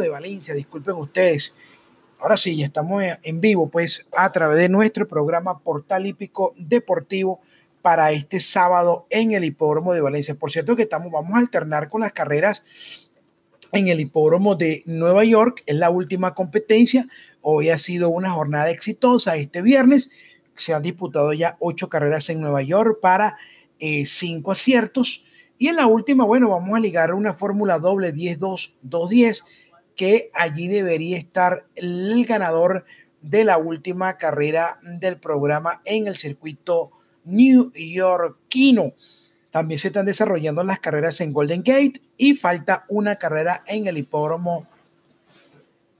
de Valencia, disculpen ustedes. Ahora sí, ya estamos en vivo, pues a través de nuestro programa Portal Hípico Deportivo para este sábado en el Hipódromo de Valencia. Por cierto que estamos, vamos a alternar con las carreras en el Hipódromo de Nueva York, es la última competencia. Hoy ha sido una jornada exitosa este viernes. Se han disputado ya ocho carreras en Nueva York para eh, cinco aciertos. Y en la última, bueno, vamos a ligar una fórmula doble 10-2-2-10, que allí debería estar el ganador de la última carrera del programa en el circuito New Yorkino. También se están desarrollando las carreras en Golden Gate y falta una carrera en el hipódromo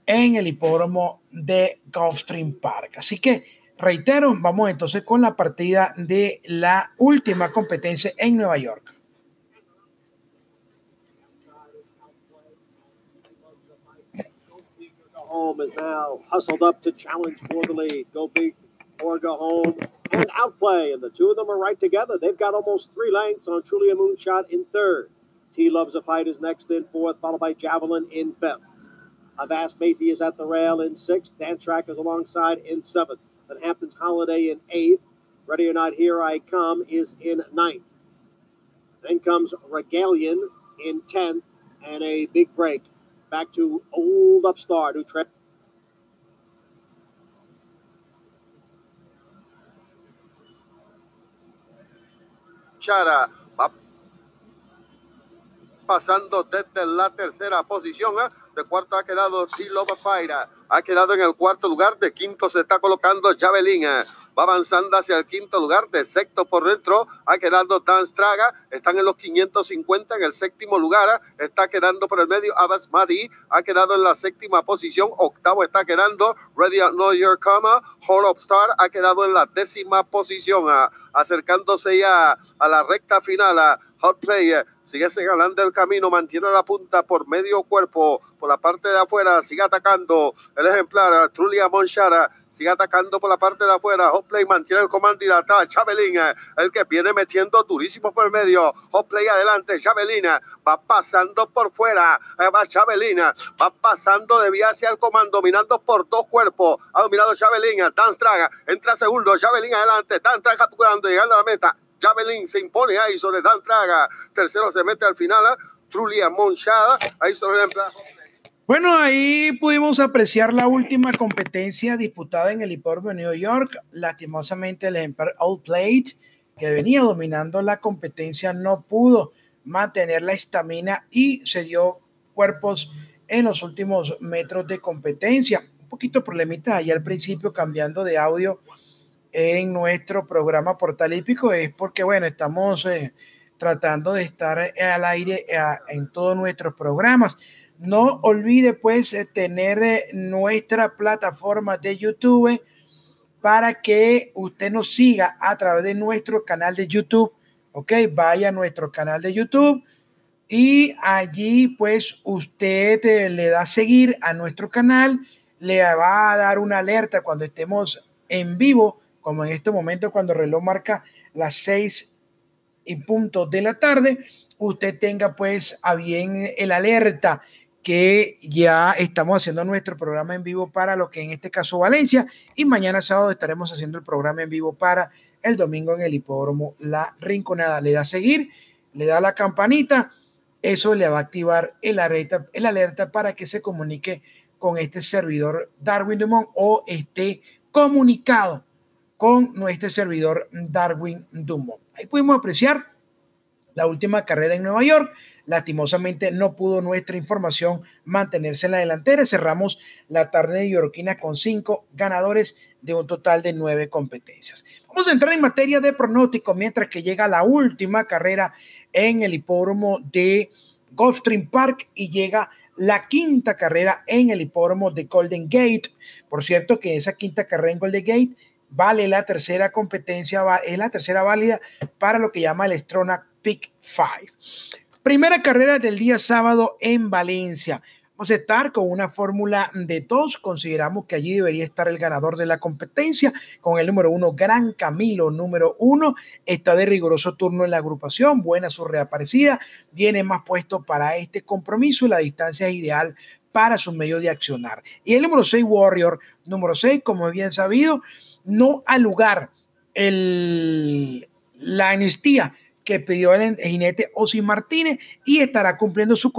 en el hipódromo de Gulfstream Park. Así que reitero, vamos entonces con la partida de la última competencia en Nueva York. Home is now hustled up to challenge for the lead. Go big or go home and outplay. And the two of them are right together. They've got almost three lengths on Trulia Moonshot in third. T Loves a Fight is next in fourth, followed by Javelin in fifth. Avast Matey is at the rail in sixth. Dan Track is alongside in seventh. Then Hampton's Holiday in eighth. Ready or Not Here I Come is in ninth. Then comes Regalian in tenth, and a big break back to Old Upstart who. Chara va pasando desde la tercera posición. ¿eh? De cuarto ha quedado T-Love Fire. Ha quedado en el cuarto lugar. De quinto se está colocando Javelin. ¿eh? Va avanzando hacia el quinto lugar, de sexto por dentro, ha quedado Dan Straga, están en los 550 en el séptimo lugar, está quedando por el medio Abbas Madi, ha quedado en la séptima posición, octavo está quedando Ready to Know Your Comma, Hall of Star ha quedado en la décima posición, acercándose ya a la recta final. Hot Player. Sigue señalando el camino, mantiene la punta por medio cuerpo, por la parte de afuera, sigue atacando. El ejemplar Trulia Monchara, sigue atacando por la parte de afuera, Hot Play mantiene el comando y la está Chabelín, el que viene metiendo durísimo por medio, Hot Play adelante, Chabelín va pasando por fuera, va Chabelín, va pasando de vía hacia el comando, dominando por dos cuerpos, ha dominado Chabelín, Dan Straga, entra segundo, Chabelín adelante, Dan Straga capturando, llegando a la meta, Javelin se impone ahí sobre Dan Traga. Tercero se mete al final a Trulia Monchada. Ahí sobre el bueno, ahí pudimos apreciar la última competencia disputada en el hipódromo de New York. Lastimosamente, el ejemplar Plate, que venía dominando la competencia, no pudo mantener la estamina y se dio cuerpos en los últimos metros de competencia. Un poquito problemita ahí al principio, cambiando de audio en nuestro programa Portal Hípico es porque, bueno, estamos eh, tratando de estar al aire eh, en todos nuestros programas. No olvide, pues, eh, tener nuestra plataforma de YouTube para que usted nos siga a través de nuestro canal de YouTube. Ok, vaya a nuestro canal de YouTube y allí, pues, usted le da seguir a nuestro canal, le va a dar una alerta cuando estemos en vivo como en este momento cuando el reloj marca las seis y punto de la tarde, usted tenga pues a bien el alerta que ya estamos haciendo nuestro programa en vivo para lo que en este caso Valencia y mañana sábado estaremos haciendo el programa en vivo para el domingo en el hipódromo La Rinconada. Le da a seguir, le da la campanita, eso le va a activar el alerta, el alerta para que se comunique con este servidor Darwin Dumont o esté comunicado con nuestro servidor Darwin Dumont. Ahí pudimos apreciar la última carrera en Nueva York. Lastimosamente no pudo nuestra información mantenerse en la delantera. Cerramos la tarde yorquina con cinco ganadores de un total de nueve competencias. Vamos a entrar en materia de pronóstico mientras que llega la última carrera en el hipódromo de Gulfstream Park y llega la quinta carrera en el hipódromo de Golden Gate. Por cierto que esa quinta carrera en Golden Gate vale la tercera competencia, es la tercera válida para lo que llama el Strona Pick 5. Primera carrera del día sábado en Valencia. Vamos a estar con una fórmula de dos. Consideramos que allí debería estar el ganador de la competencia con el número uno, Gran Camilo, número uno. Está de riguroso turno en la agrupación. Buena su reaparecida. Viene más puesto para este compromiso la distancia es ideal para su medio de accionar. Y el número 6, Warrior, número 6, como bien sabido, no al lugar el, la amnistía que pidió el jinete Osi Martínez y estará cumpliendo su,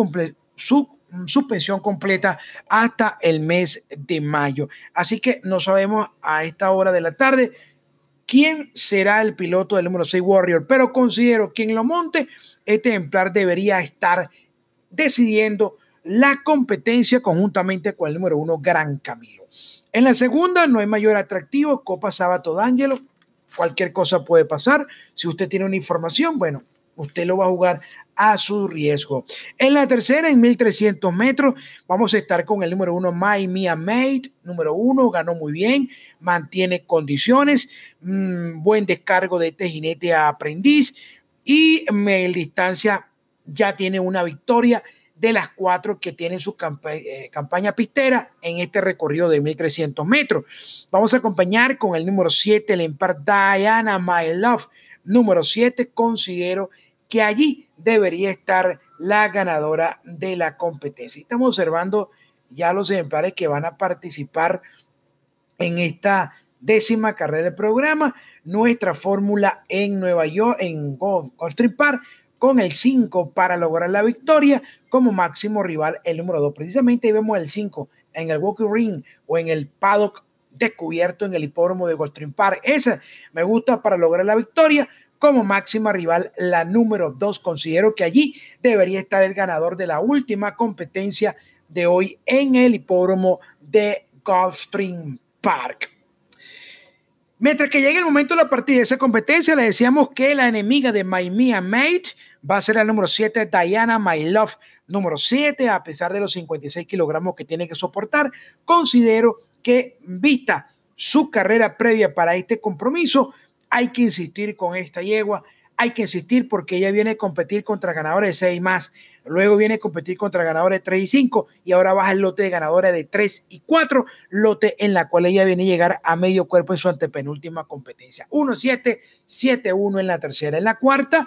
su suspensión completa hasta el mes de mayo. Así que no sabemos a esta hora de la tarde quién será el piloto del número 6 Warrior, pero considero que en lo monte este ejemplar debería estar decidiendo la competencia conjuntamente con el número 1 Gran Camilo. En la segunda no hay mayor atractivo, Copa Sabato D'Angelo, cualquier cosa puede pasar. Si usted tiene una información, bueno, usted lo va a jugar a su riesgo. En la tercera, en 1300 metros, vamos a estar con el número uno, My Mia Mate, número uno, ganó muy bien, mantiene condiciones, mm, buen descargo de este jinete aprendiz y en distancia ya tiene una victoria de las cuatro que tienen su eh, campaña pistera en este recorrido de 1300 metros. Vamos a acompañar con el número 7, el Empar Diana My Love. Número 7, considero que allí debería estar la ganadora de la competencia. Estamos observando ya los ejemplares que van a participar en esta décima carrera del programa, nuestra fórmula en Nueva York, en Gulfstream Park, con el 5 para lograr la victoria como máximo rival, el número 2. Precisamente ahí vemos el 5 en el Walking Ring o en el paddock descubierto en el hipódromo de Gulfstream Park. Esa me gusta para lograr la victoria como máxima rival, la número 2. Considero que allí debería estar el ganador de la última competencia de hoy en el hipódromo de Gulfstream Park. Mientras que llegue el momento de la partida de esa competencia, le decíamos que la enemiga de My Mia Mate va a ser el número 7, Diana My Love. Número 7, a pesar de los 56 kilogramos que tiene que soportar, considero que, vista su carrera previa para este compromiso, hay que insistir con esta yegua. Hay que insistir porque ella viene a competir contra ganadores de 6 más. Luego viene a competir contra ganadores de 3 y 5 y ahora baja el lote de ganadores de 3 y 4, lote en la cual ella viene a llegar a medio cuerpo en su antepenúltima competencia. 1-7, 7-1 en la tercera. En la cuarta,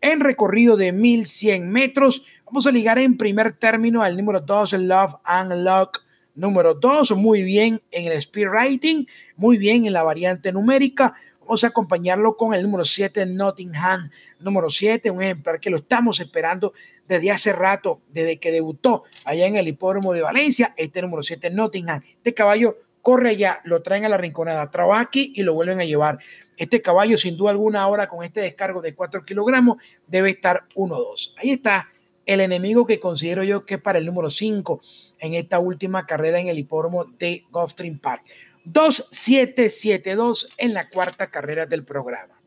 en recorrido de 1100 metros, vamos a ligar en primer término al número 2, Love and Luck. Número 2, muy bien en el speed rating, muy bien en la variante numérica, Vamos a acompañarlo con el número 7, Nottingham. Número 7, un ejemplar que lo estamos esperando desde hace rato, desde que debutó allá en el hipódromo de Valencia. Este número 7, Nottingham. Este caballo corre allá, lo traen a la rinconada, trabaja aquí y lo vuelven a llevar. Este caballo, sin duda alguna, ahora con este descargo de 4 kilogramos, debe estar 1-2. Ahí está el enemigo que considero yo que es para el número 5 en esta última carrera en el hipódromo de Gulfstream Park. 2772 en la cuarta carrera del programa.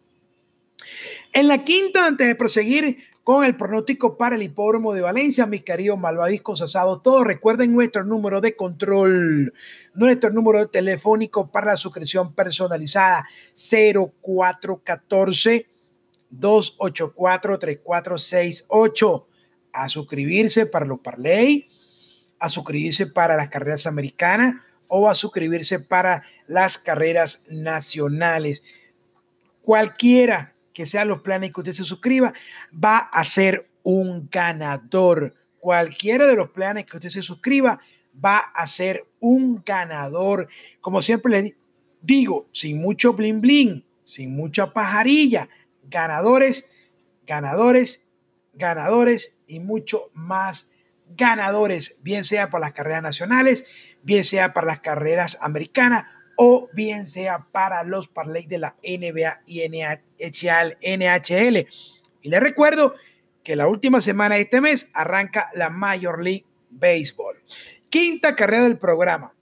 En la quinta, antes de proseguir con el pronóstico para el hipódromo de Valencia, mis queridos malvadiscos asados, todos recuerden nuestro número de control, nuestro número telefónico para la suscripción personalizada 0414 284 3468 a suscribirse para los Parley, a suscribirse para las carreras americanas o a suscribirse para las carreras nacionales. Cualquiera que sean los planes que usted se suscriba, va a ser un ganador. Cualquiera de los planes que usted se suscriba va a ser un ganador. Como siempre les digo, sin mucho bling bling, sin mucha pajarilla, ganadores, ganadores, ganadores y mucho más ganadores, bien sea para las carreras nacionales, bien sea para las carreras americanas o bien sea para los parlays de la NBA y NHL. Y les recuerdo que la última semana de este mes arranca la Major League Baseball. Quinta carrera del programa.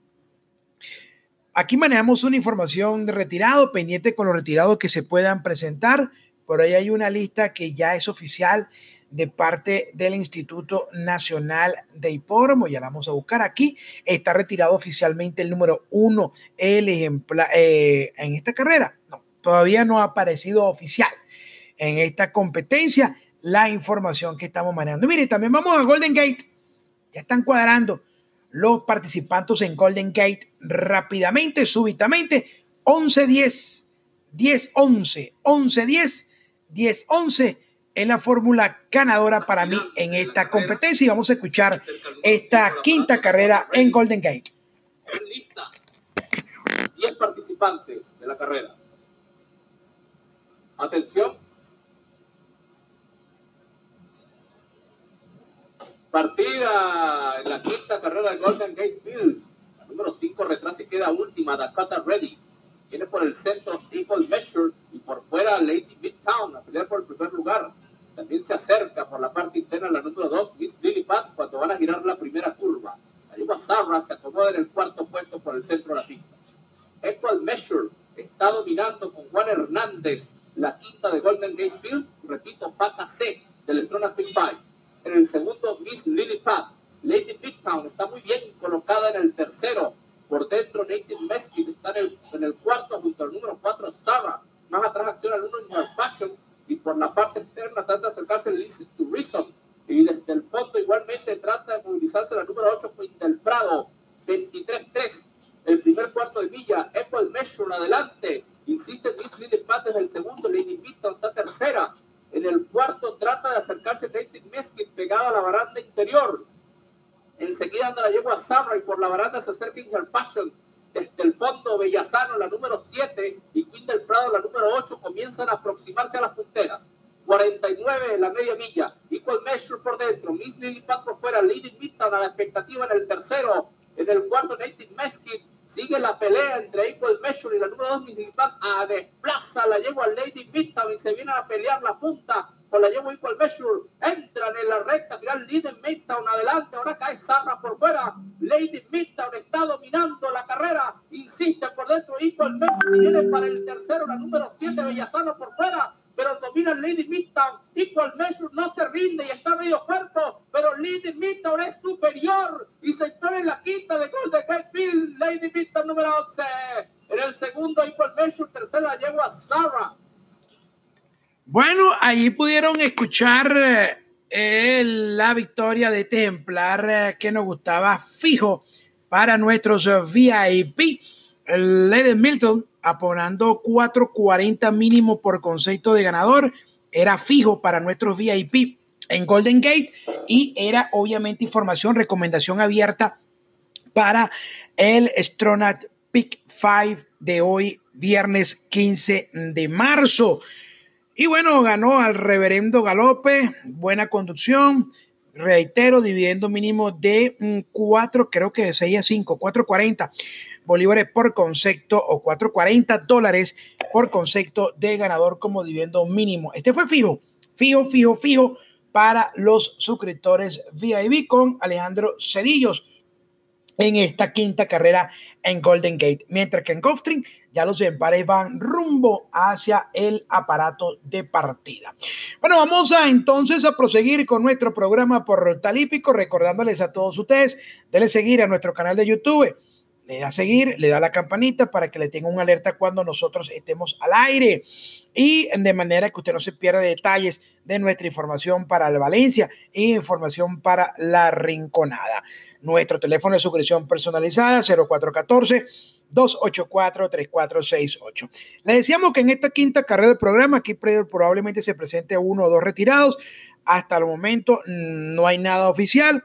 Aquí manejamos una información de retirado, pendiente con los retirados que se puedan presentar. Por ahí hay una lista que ya es oficial de parte del Instituto Nacional de Hipódromo, ya la vamos a buscar aquí, está retirado oficialmente el número uno el eh, en esta carrera. No, todavía no ha aparecido oficial en esta competencia la información que estamos manejando. Mire, también vamos a Golden Gate. Ya están cuadrando los participantes en Golden Gate rápidamente, súbitamente. 11-10, 10-11, 11-10, 10-11 en la fórmula ganadora para mí en esta competencia y vamos a escuchar esta quinta carrera en Golden Gate. Listas. 10 participantes de la carrera. Atención. Partida en la quinta carrera de Golden Gate Fields. La número 5 retrasa y queda última, Dakota Ready. Viene por el centro Equal Measure y por fuera Lady Midtown a pelear por el primer lugar. También se acerca por la parte interna la número 2, Miss Lily Pat, cuando van a girar la primera curva. La Sarra se acomoda en el cuarto puesto por el centro de la pista. Equal Measure está dominando con Juan Hernández la quinta de Golden Gate Fields. Repito, pata C del Electrona Big Five. En el segundo, Miss Lily Pat. Lady Midtown está muy bien colocada en el tercero. Por dentro, Native Mesquite está en el, en el cuarto junto al número 4, Sarah. Más atrás acciona el 1, New Fashion y por la parte externa trata de acercarse el Listen to Reason. Y desde el fondo igualmente trata de movilizarse la número 8, del Prado, 23-3. El primer cuarto de milla, Apple Measure adelante. Insiste Miss Lily Pat desde el segundo, Lady Victor está tercera. En el cuarto trata de acercarse Lady Mesquite pegada a la baranda interior. Enseguida anda la yegua Sarah y por la baranda se acerca Inger Fashion desde el fondo Bellasano, la número 7, y Queen del Prado, la número 8, comienzan a aproximarse a las punteras. 49 en la media milla, Equal Measure por dentro, Miss Lily Pat por fuera, Lady Midtown a la expectativa en el tercero, en el cuarto Native Mesquite, sigue la pelea entre Equal Measure y la número 2 Miss Lily Pat, a desplaza la yegua Lady Midtown y se viene a pelear la punta la yegua Equal Measure, entran en la recta final, Lady Midtown adelante, ahora cae Sarra por fuera, Lady Midtown está dominando la carrera, insiste por dentro Equal Measure viene para el tercero, la número 7 Bellasano por fuera, pero domina Lady Midtown, Equal Measure no se rinde y está medio cuerpo, pero Lady Midtown es superior y se pone en la quinta de Golden Gate Field, Lady Midtown número 11, en el segundo Equal Measure, tercera yegua Sarah, bueno, ahí pudieron escuchar eh, la victoria de este que nos gustaba fijo para nuestros eh, VIP. Lady Milton aponando 4.40 mínimo por concepto de ganador. Era fijo para nuestros VIP en Golden Gate y era obviamente información, recomendación abierta para el Stronat Pick 5 de hoy, viernes 15 de marzo. Y bueno, ganó al reverendo Galope, buena conducción, reitero, dividendo mínimo de 4, creo que de 6 a 5, 4.40 bolívares por concepto o 4.40 dólares por concepto de ganador como dividendo mínimo. Este fue fijo, fijo, fijo, fijo para los suscriptores VIP con Alejandro Cedillos en esta quinta carrera en Golden Gate, mientras que en Gulfstream ya los empares van rumbo hacia el aparato de partida. Bueno, vamos a entonces a proseguir con nuestro programa por Talípico, recordándoles a todos ustedes, denle seguir a nuestro canal de YouTube le da a seguir, le da la campanita para que le tenga un alerta cuando nosotros estemos al aire y de manera que usted no se pierda detalles de nuestra información para el Valencia e información para la Rinconada. Nuestro teléfono de suscripción personalizada 0414 284 3468. Le decíamos que en esta quinta carrera del programa aquí probablemente se presente uno o dos retirados. Hasta el momento no hay nada oficial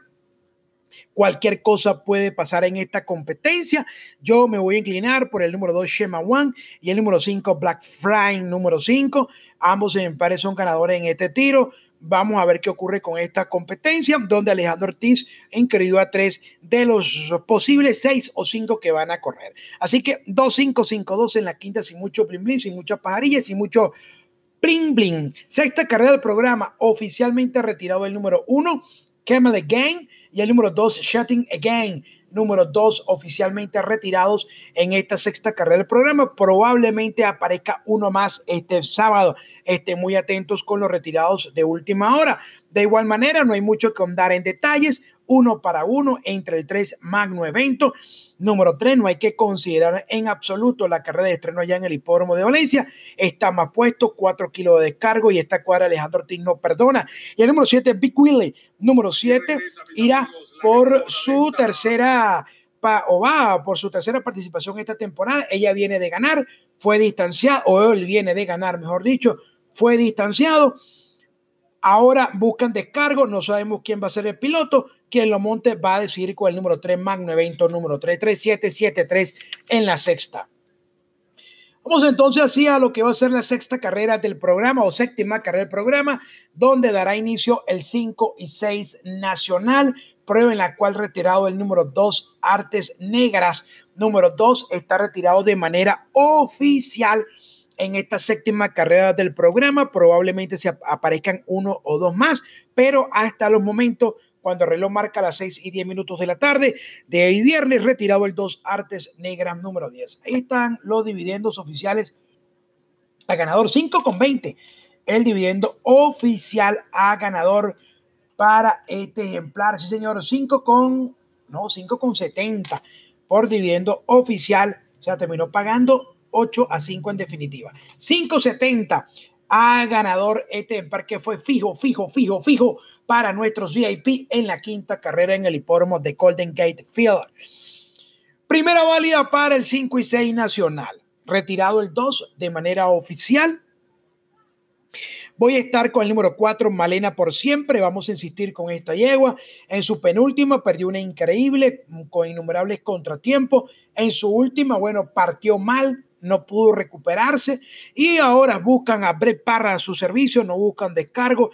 Cualquier cosa puede pasar en esta competencia. Yo me voy a inclinar por el número 2, Shema One, y el número 5, Black Fry, número 5. Ambos en pares son ganadores en este tiro. Vamos a ver qué ocurre con esta competencia, donde Alejandro Ortiz inscribió a tres de los posibles seis o cinco que van a correr. Así que 2, 5, 5, 2 en la quinta, sin mucho bling bling, sin muchas pajarillas, sin mucho bling bling. Sexta carrera del programa, oficialmente retirado el número 1, Camel Again y el número 2, Shutting Again, número 2 oficialmente retirados en esta sexta carrera del programa. Probablemente aparezca uno más este sábado. Estén muy atentos con los retirados de última hora. De igual manera, no hay mucho que andar en detalles. Uno para uno entre el 3 Magno Evento. Número 3, no hay que considerar en absoluto la carrera de estreno allá en el hipódromo de Valencia. Está más puesto, 4 kilos de descargo y esta cuadra Alejandro Ortiz no perdona. Y el número 7, Big Willie. Número 7, irá por su tercera o va por su tercera participación esta temporada. Ella viene de ganar, fue distanciado, o él viene de ganar, mejor dicho, fue distanciado. Ahora buscan descargo, no sabemos quién va a ser el piloto, quien lo monte va a decidir con el número 3, Magno Evento número 33773 en la sexta. Vamos entonces así a lo que va a ser la sexta carrera del programa o séptima carrera del programa, donde dará inicio el 5 y 6 nacional, prueba en la cual retirado el número 2 Artes Negras. Número 2 está retirado de manera oficial en esta séptima carrera del programa. Probablemente se aparezcan uno o dos más, pero hasta los momentos, cuando el reloj marca las 6 y 10 minutos de la tarde de hoy viernes, retirado el 2 Artes Negras número 10. Ahí están los dividendos oficiales a ganador 5 con 20. El dividendo oficial a ganador para este ejemplar. Sí, señor, 5 con, no, 5 con 70 por dividendo oficial. O sea, terminó pagando 8 a 5 en definitiva. 570 a ganador este parque fue fijo, fijo, fijo, fijo para nuestros VIP en la quinta carrera en el hipódromo de Golden Gate Field. Primera válida para el 5 y 6 nacional. Retirado el 2 de manera oficial. Voy a estar con el número 4, Malena por siempre. Vamos a insistir con esta yegua. En su penúltima perdió una increíble, con innumerables contratiempos. En su última, bueno, partió mal, no pudo recuperarse y ahora buscan a Brett Parra a su servicio, no buscan descargo.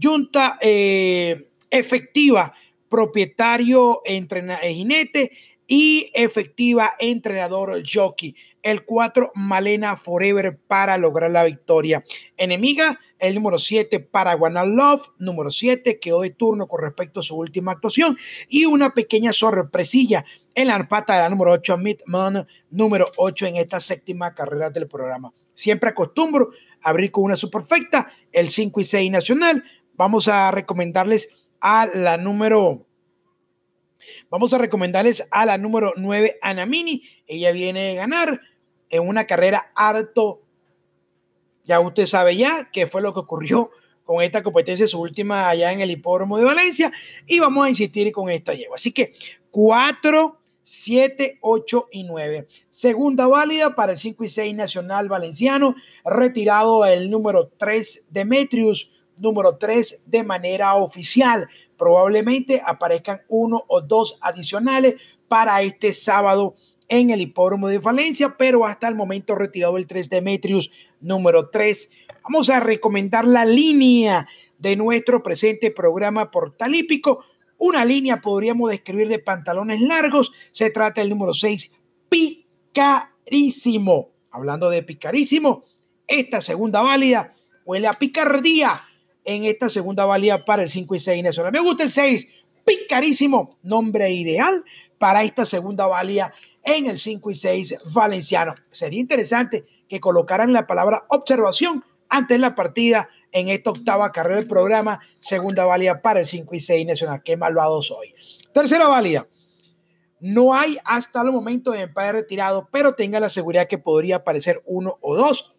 Junta eh, efectiva, propietario, entrenador, eh, jinete y efectiva entrenador jockey. El 4, Malena Forever para lograr la victoria. Enemiga, el número 7, Paraguana Love. Número 7, quedó de turno con respecto a su última actuación. Y una pequeña sorpresilla en la pata de la número 8, Midman, número 8 en esta séptima carrera del programa. Siempre acostumbro abrir con una superfecta, el 5 y 6 nacional. Vamos a recomendarles a la número Vamos a recomendarles a la número 9, Anamini. Ella viene a ganar en una carrera harto. Ya usted sabe ya qué fue lo que ocurrió con esta competencia, su última allá en el hipódromo de Valencia. Y vamos a insistir con esta yegua. Así que 4, 7, 8 y 9. Segunda válida para el 5 y 6 Nacional Valenciano. Retirado el número 3, Demetrius. Número 3 de manera oficial probablemente aparezcan uno o dos adicionales para este sábado en el hipódromo de Valencia, pero hasta el momento retirado el 3 Demetrius número 3. Vamos a recomendar la línea de nuestro presente programa portalípico. Una línea podríamos describir de pantalones largos. Se trata del número 6, picarísimo. Hablando de picarísimo, esta segunda válida huele a picardía en esta segunda valía para el 5 y 6 nacional. Me gusta el 6, picarísimo, nombre ideal para esta segunda valía en el 5 y 6 valenciano. Sería interesante que colocaran la palabra observación antes de la partida en esta octava carrera del programa, segunda valía para el 5 y 6 nacional. Qué malvado soy. Tercera valía. No hay hasta el momento de empate retirado, pero tenga la seguridad que podría aparecer uno o dos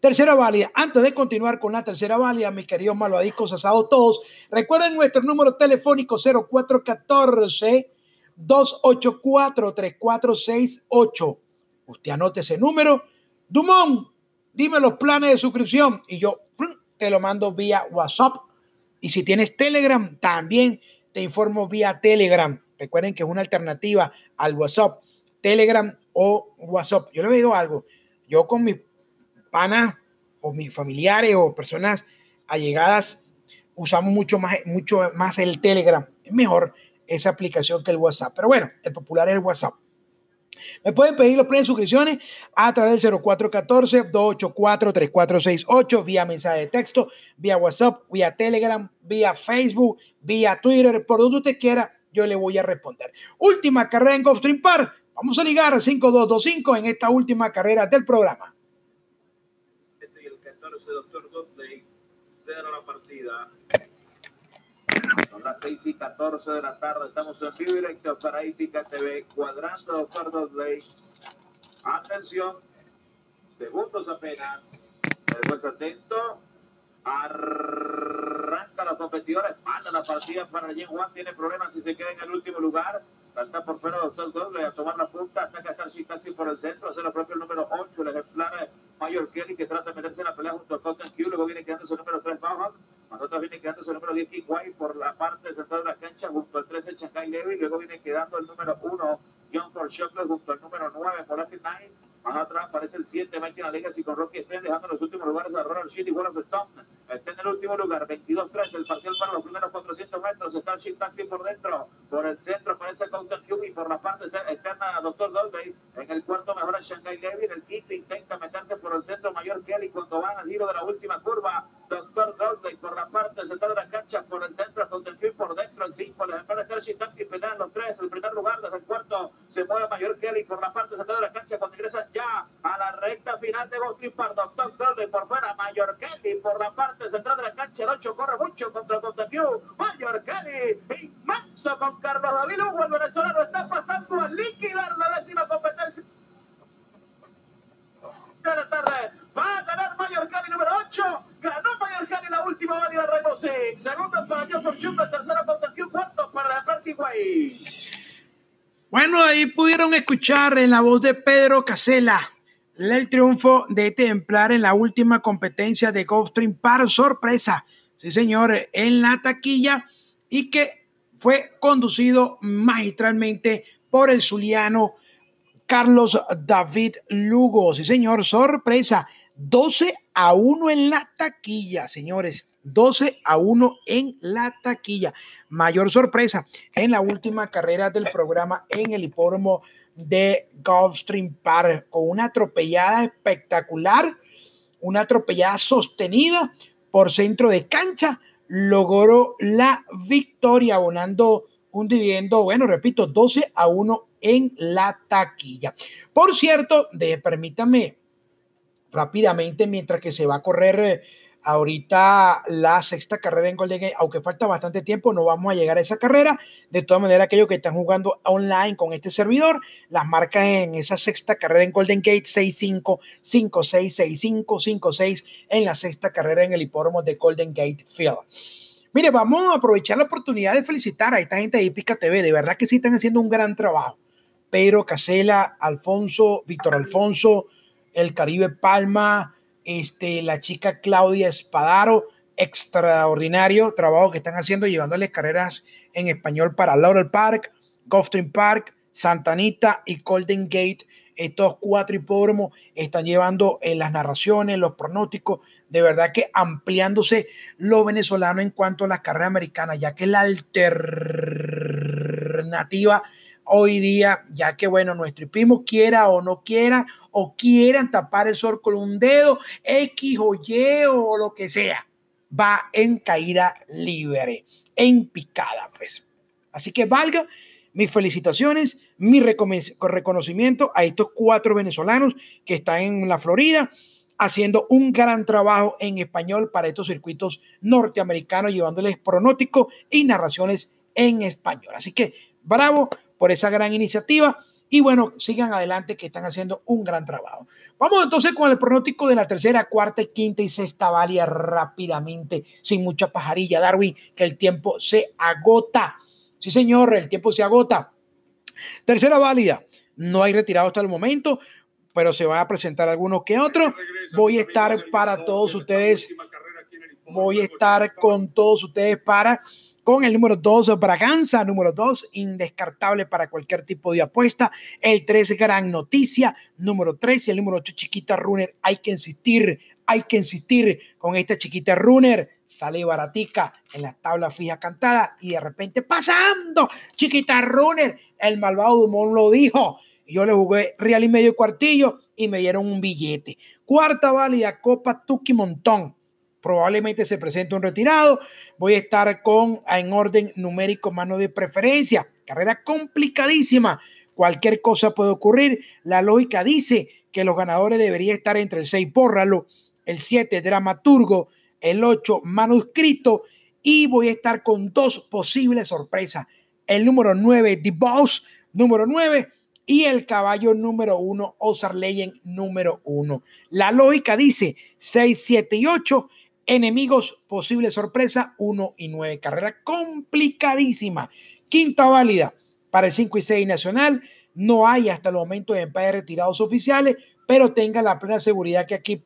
Tercera válida. Antes de continuar con la tercera válida, mis queridos malvadicos asados todos, recuerden nuestro número telefónico 0414 284 3468. Usted anote ese número. Dumont, dime los planes de suscripción y yo te lo mando vía WhatsApp. Y si tienes Telegram, también te informo vía Telegram. Recuerden que es una alternativa al WhatsApp. Telegram o WhatsApp. Yo le digo algo. Yo con mi panas o mis familiares o personas allegadas usamos mucho más, mucho más el Telegram. Es mejor esa aplicación que el WhatsApp. Pero bueno, el popular es el WhatsApp. Me pueden pedir los planes de suscripciones a través del 0414-284-3468, vía mensaje de texto, vía WhatsApp, vía Telegram, vía Facebook, vía Twitter, por donde usted quiera, yo le voy a responder. Última carrera en Gulfstream Park. Vamos a ligar 5225 en esta última carrera del programa. la partida. Las 6 y 14 de la tarde. Estamos en vivo directo para ITICA TV. Cuadrando Doctor Dudley. Atención. Segundos apenas. Después atento. Arranca los competidores. Manda la partida para Jen Juan. Tiene problemas si se queda en el último lugar. Salta por fuera Doctor Doble a tomar la punta. Ataca casi casi por el centro. Hace la propia el número 8. El ejemplar Mayor Kelly que trata de meterse en la pelea junto a Cotton Q. Luego viene quedando quedándose el número 3 Bauhan. Nosotros viene quedándose el número 10 Kikwai por la parte central de la cancha junto al 13 Shanghai Levy. Luego viene quedando el número 1 John Shockley junto al número 9 Molefe 9. Más atrás aparece el 7 Michael Legacy con Rocky Sten dejando los últimos lugares a Ronald City, One of the Stone. Está en el último lugar, 22-3, el parcial para los primeros 400 metros. Está el Taxi por dentro, por el centro aparece Counter Q y por la parte externa Dr. Dolby. En el cuarto mejora Shanghai Levy, el quinto intenta meterse por el centro mayor Kelly cuando van al giro de la última curva. Dr. Dolby por la parte central de la cancha, por el centro Counter Q por dentro, el 5. El ejemplar está Taxi pelean los tres, el primer lugar desde el cuarto se mueve mayor Kelly por la parte central de la cancha cuando ingresan ya a la recta final de Boston para Doctor Dolby por fuera, Mayor Kelly por la parte central de la cancha, el 8 corre mucho contra Contapiu, Mayor Kelly, inmenso con Carlos David Hugo, el venezolano está pasando a liquidar la décima competencia de la tarde. Va a ganar Mayor Cali número 8. Ganó Mayor Cali la última válida de Rainbow Six. Segundo para John Fortune, tercero contra Q, cuarto para la Way. Bueno, ahí pudieron escuchar en la voz de Pedro Casela el triunfo de Templar en la última competencia de Gulfstream para sorpresa, sí señor, en la taquilla y que fue conducido magistralmente por el zuliano Carlos David Lugo, sí señor, sorpresa, 12 a 1 en la taquilla, señores. 12 a 1 en la taquilla. Mayor sorpresa en la última carrera del programa en el hipódromo de Gulfstream Park con una atropellada espectacular, una atropellada sostenida por centro de cancha, logró la victoria abonando un dividendo, bueno, repito, 12 a 1 en la taquilla. Por cierto, permítame rápidamente, mientras que se va a correr eh, ahorita la sexta carrera en Golden Gate, aunque falta bastante tiempo, no vamos a llegar a esa carrera. De todas maneras, aquellos que están jugando online con este servidor, las marcas en esa sexta carrera en Golden Gate 65, 56, 65, 56 en la sexta carrera en el hipódromo de Golden Gate Field. Mire, vamos a aprovechar la oportunidad de felicitar a esta gente de Hípica TV. De verdad que sí están haciendo un gran trabajo. Pedro Casela, Alfonso, Víctor Alfonso, el Caribe Palma, este, la chica Claudia Espadaro, extraordinario trabajo que están haciendo, llevándoles carreras en español para Laurel Park, Gulfstream Park, Santa Anita y Golden Gate. Estos cuatro hipódromos están llevando eh, las narraciones, los pronósticos, de verdad que ampliándose lo venezolano en cuanto a las carreras americanas, ya que la alternativa hoy día, ya que bueno, nuestro primo quiera o no quiera, o quieran tapar el sol con un dedo, X o Y o lo que sea, va en caída libre, en picada, pues. Así que valga mis felicitaciones, mi reconocimiento a estos cuatro venezolanos que están en la Florida haciendo un gran trabajo en español para estos circuitos norteamericanos, llevándoles pronósticos y narraciones en español. Así que bravo por esa gran iniciativa. Y bueno, sigan adelante que están haciendo un gran trabajo. Vamos entonces con el pronóstico de la tercera, cuarta, quinta y sexta valia rápidamente, sin mucha pajarilla, Darwin, que el tiempo se agota. Sí, señor, el tiempo se agota. Tercera válida, no hay retirado hasta el momento, pero se van a presentar algunos que otros. Voy a estar para todos ustedes. Voy a estar con todos ustedes para con el número 2, Braganza, número 2, indescartable para cualquier tipo de apuesta. El 3, Gran Noticia, número 3 y el número 8, Chiquita Runner. Hay que insistir, hay que insistir con esta Chiquita Runner. Sale baratica en la tabla fija cantada y de repente pasando, Chiquita Runner. El malvado Dumont lo dijo. Yo le jugué real y medio cuartillo y me dieron un billete. Cuarta válida, Copa Tuki Montón probablemente se presente un retirado. Voy a estar con en orden numérico mano de preferencia. Carrera complicadísima. Cualquier cosa puede ocurrir. La lógica dice que los ganadores deberían estar entre el 6, bórralo, el 7, dramaturgo, el 8, manuscrito. Y voy a estar con dos posibles sorpresas. El número 9, The Boss, número 9 y el caballo número uno, Ozar Legend número uno. La lógica dice 6, 7 y 8 Enemigos, posible sorpresa, 1 y 9. Carrera complicadísima. Quinta válida para el 5 y 6 nacional. No hay hasta el momento de empate retirados oficiales, pero tenga la plena seguridad que aquí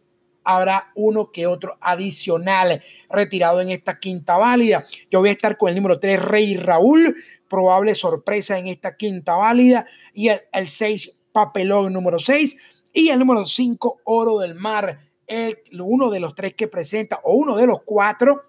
habrá uno que otro adicional retirado en esta quinta válida. Yo voy a estar con el número 3, Rey Raúl, probable sorpresa en esta quinta válida, y el, 6, Papelón número 6, y el número 5, Oro del Mar, el, uno de los tres que presenta, o uno de los cuatro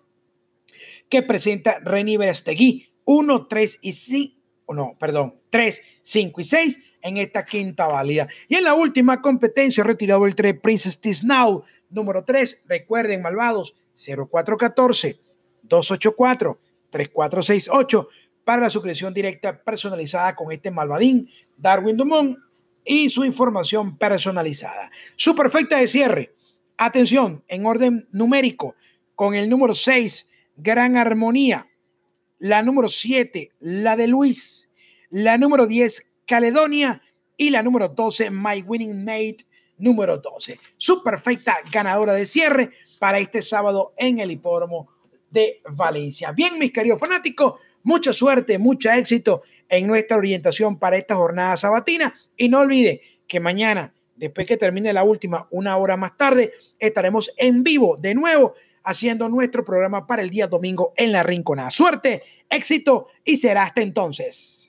que presenta Reni Berestegui. 1, 3 y 5, no, perdón, 3, 5 y 6 en esta quinta válida. Y en la última competencia, retirado el 3, Princess Tisnau, número 3. Recuerden, malvados, 0414 284 3468 para la suscripción directa personalizada con este malvadín Darwin Dumont y su información personalizada. Su perfecta de cierre. Atención, en orden numérico, con el número 6, Gran Armonía. La número 7, la de Luis. La número 10, Caledonia y la número 12, My Winning Mate número 12. Su perfecta ganadora de cierre para este sábado en el hipódromo de Valencia. Bien, mis queridos fanáticos, mucha suerte, mucho éxito en nuestra orientación para esta jornada sabatina y no olvide que mañana, después que termine la última, una hora más tarde, estaremos en vivo de nuevo haciendo nuestro programa para el día domingo en la Rinconada. Suerte, éxito y será hasta entonces.